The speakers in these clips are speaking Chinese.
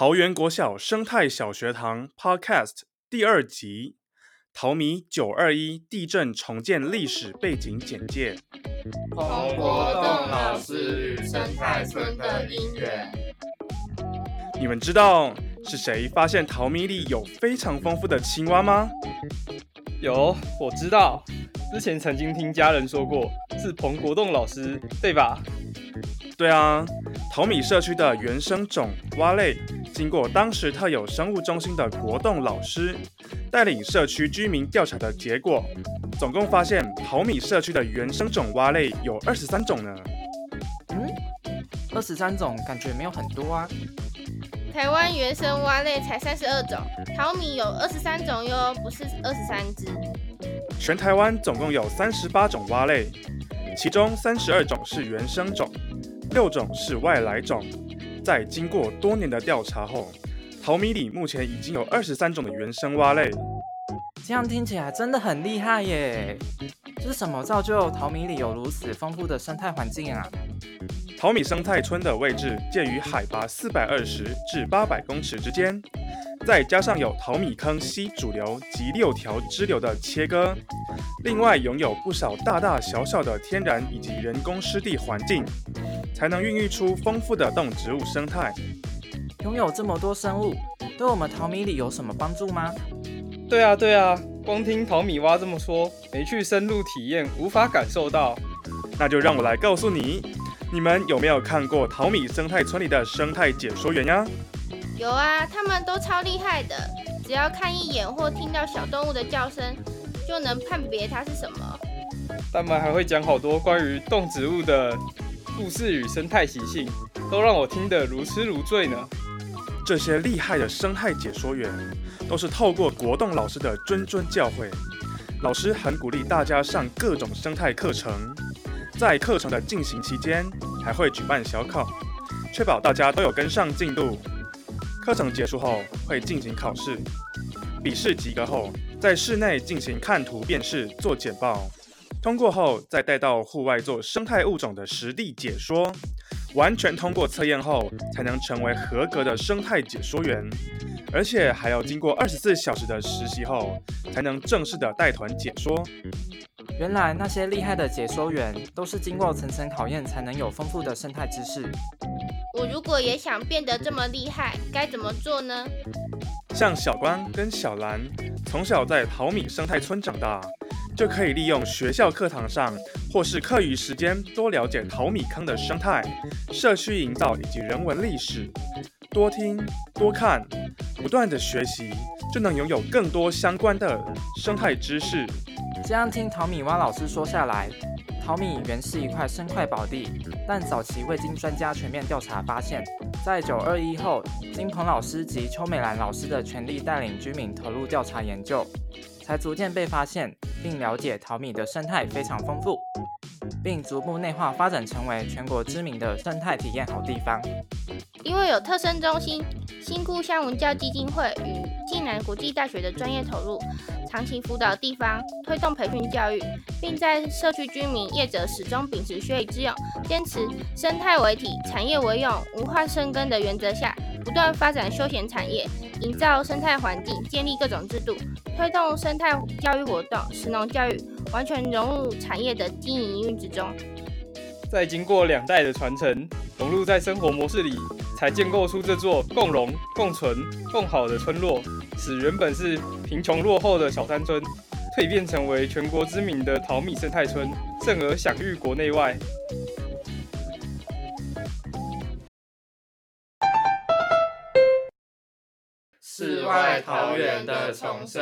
桃园国小生态小学堂 Podcast 第二集：桃米九二一地震重建历史背景简介。洪国栋老师与生态村的姻缘。你们知道是谁发现桃米里有非常丰富的青蛙吗？有，我知道，之前曾经听家人说过，是彭国栋老师，对吧？对啊，桃米社区的原生种蛙类，经过当时特有生物中心的国栋老师带领社区居民调查的结果，总共发现淘米社区的原生种蛙类有二十三种呢。嗯，二十三种感觉没有很多啊。台湾原生蛙类才三十二种，淘米有二十三种哟，不是二十三只。全台湾总共有三十八种蛙类，其中三十二种是原生种。六种是外来种，在经过多年的调查后，淘米里目前已经有二十三种的原生蛙类。这样听起来真的很厉害耶！这是什么造就淘米里有如此丰富的生态环境啊？淘米生态村的位置介于海拔四百二十至八百公尺之间，再加上有淘米坑溪主流及六条支流的切割，另外拥有不少大大小小的天然以及人工湿地环境。才能孕育出丰富的动植物生态。拥有这么多生物，对我们淘米里有什么帮助吗？对啊，对啊，光听淘米蛙这么说，没去深入体验，无法感受到。那就让我来告诉你，你们有没有看过淘米生态村里的生态解说员呀？有啊，他们都超厉害的，只要看一眼或听到小动物的叫声，就能判别它是什么。他们还会讲好多关于动植物的。故事与生态习性都让我听得如痴如醉呢。这些厉害的生态解说员都是透过国栋老师的谆谆教诲，老师很鼓励大家上各种生态课程。在课程的进行期间，还会举办小考，确保大家都有跟上进度。课程结束后会进行考试，笔试及格后，在室内进行看图辨识，做简报。通过后，再带到户外做生态物种的实地解说，完全通过测验后，才能成为合格的生态解说员，而且还要经过二十四小时的实习后，才能正式的带团解说。原来那些厉害的解说员都是经过层层考验，才能有丰富的生态知识。我如果也想变得这么厉害，该怎么做呢？像小关跟小兰，从小在淘米生态村长大。就可以利用学校课堂上或是课余时间多了解淘米坑的生态、社区营造以及人文历史，多听多看，不断的学习，就能拥有更多相关的生态知识。这样听淘米蛙老师说下来，淘米原是一块生态宝地，但早期未经专家全面调查发现，在九二一后，经彭老师及邱美兰老师的全力带领居民投入调查研究。才逐渐被发现，并了解淘米的生态非常丰富，并逐步内化发展成为全国知名的生态体验好地方。因为有特生中心、新故乡文教基金会与暨南国际大学的专业投入，长期辅导地方，推动培训教育，并在社区居民业者始终秉持学以致用、坚持生态为体、产业为用、文化生根的原则下。不断发展休闲产业，营造生态环境，建立各种制度，推动生态教育活动，石农教育完全融入产业的经营营运之中。在经过两代的传承，融入在生活模式里，才建构出这座共荣、共存、共好的村落，使原本是贫穷落后的小山村，蜕变成为全国知名的淘米生态村，甚而享誉国内外。世外桃源的重生，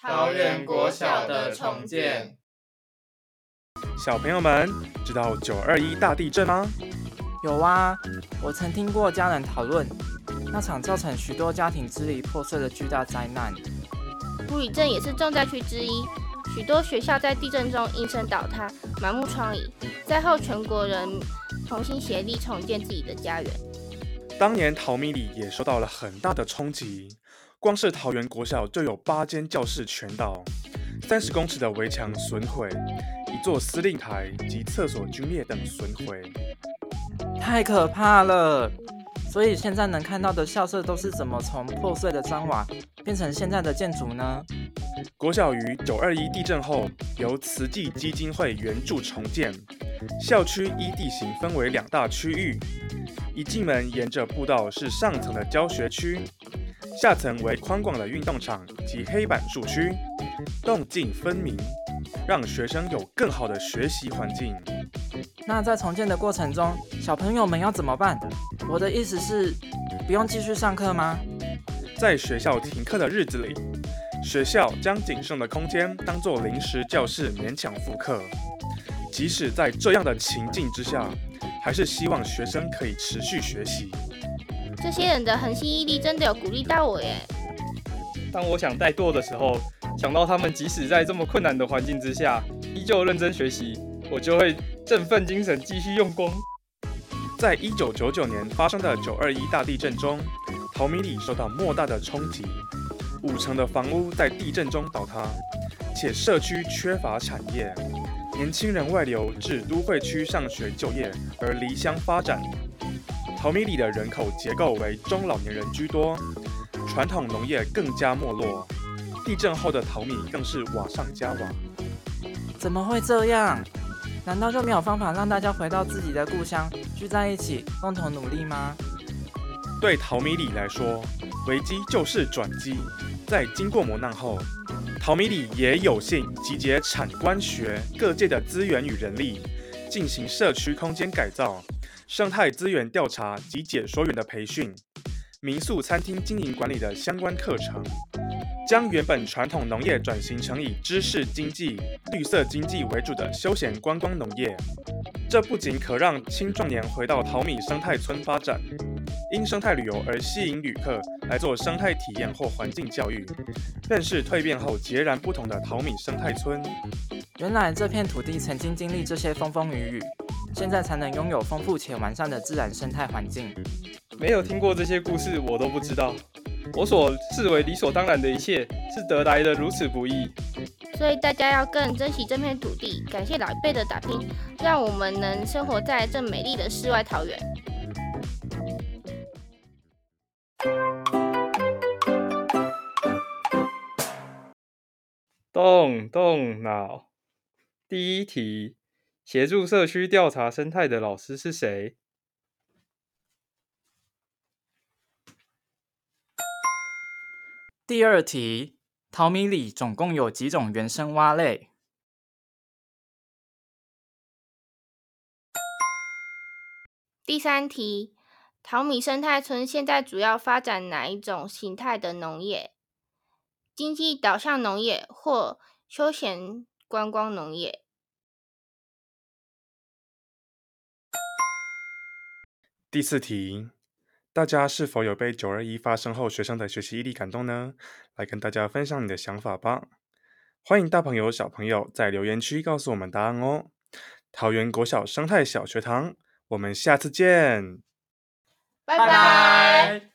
桃源国小的重建。小朋友们，知道九二一大地震吗？有啊，我曾听过家人讨论那场造成许多家庭支离破碎的巨大灾难。古里镇也是重灾区之一，许多学校在地震中应声倒塌，满目疮痍。灾后，全国人同心协力重建自己的家园。当年淘米里也受到了很大的冲击，光是桃园国小就有八间教室全倒，三十公尺的围墙损毁，一座司令台及厕所龟裂等损毁，太可怕了！所以现在能看到的校舍都是怎么从破碎的砖瓦变成现在的建筑呢？国小于九二一地震后由慈济基金会援助重建，校区依地形分为两大区域，一进门沿着步道是上层的教学区，下层为宽广的运动场及黑板树区，动静分明，让学生有更好的学习环境。那在重建的过程中，小朋友们要怎么办？我的意思是，不用继续上课吗？在学校停课的日子里，学校将仅剩的空间当作临时教室勉强复课。即使在这样的情境之下，还是希望学生可以持续学习。这些人的恒心毅力真的有鼓励到我耶！当我想怠惰的时候，想到他们即使在这么困难的环境之下，依旧认真学习，我就会振奋精神，继续用功。在一九九九年发生的九二一大地震中，淘米里受到莫大的冲击，五成的房屋在地震中倒塌，且社区缺乏产业，年轻人外流至都会区上学就业而离乡发展。淘米里的人口结构为中老年人居多，传统农业更加没落，地震后的淘米更是瓦上加瓦。怎么会这样？难道就没有方法让大家回到自己的故乡，聚在一起，共同努力吗？对淘米里来说，危机就是转机。在经过磨难后，淘米里也有幸集结产官学各界的资源与人力，进行社区空间改造、生态资源调查及解说员的培训、民宿餐厅经营管理的相关课程。将原本传统农业转型成以知识经济、绿色经济为主的休闲观光农业，这不仅可让青壮年回到淘米生态村发展，因生态旅游而吸引旅客来做生态体验或环境教育，更是蜕变后截然不同的淘米生态村。原来这片土地曾经经历这些风风雨雨，现在才能拥有丰富且完善的自然生态环境。没有听过这些故事，我都不知道。我所视为理所当然的一切，是得来的如此不易。所以大家要更珍惜这片土地，感谢老一辈的打拼，让我们能生活在这美丽的世外桃源。动动脑。第一题：协助社区调查生态的老师是谁？第二题，淘米里总共有几种原生蛙类？第三题，淘米生态村现在主要发展哪一种形态的农业？经济导向农业或休闲观光农业？第四题。大家是否有被九二一发生后学生的学习毅力感动呢？来跟大家分享你的想法吧！欢迎大朋友小朋友在留言区告诉我们答案哦。桃园国小生态小学堂，我们下次见，拜拜。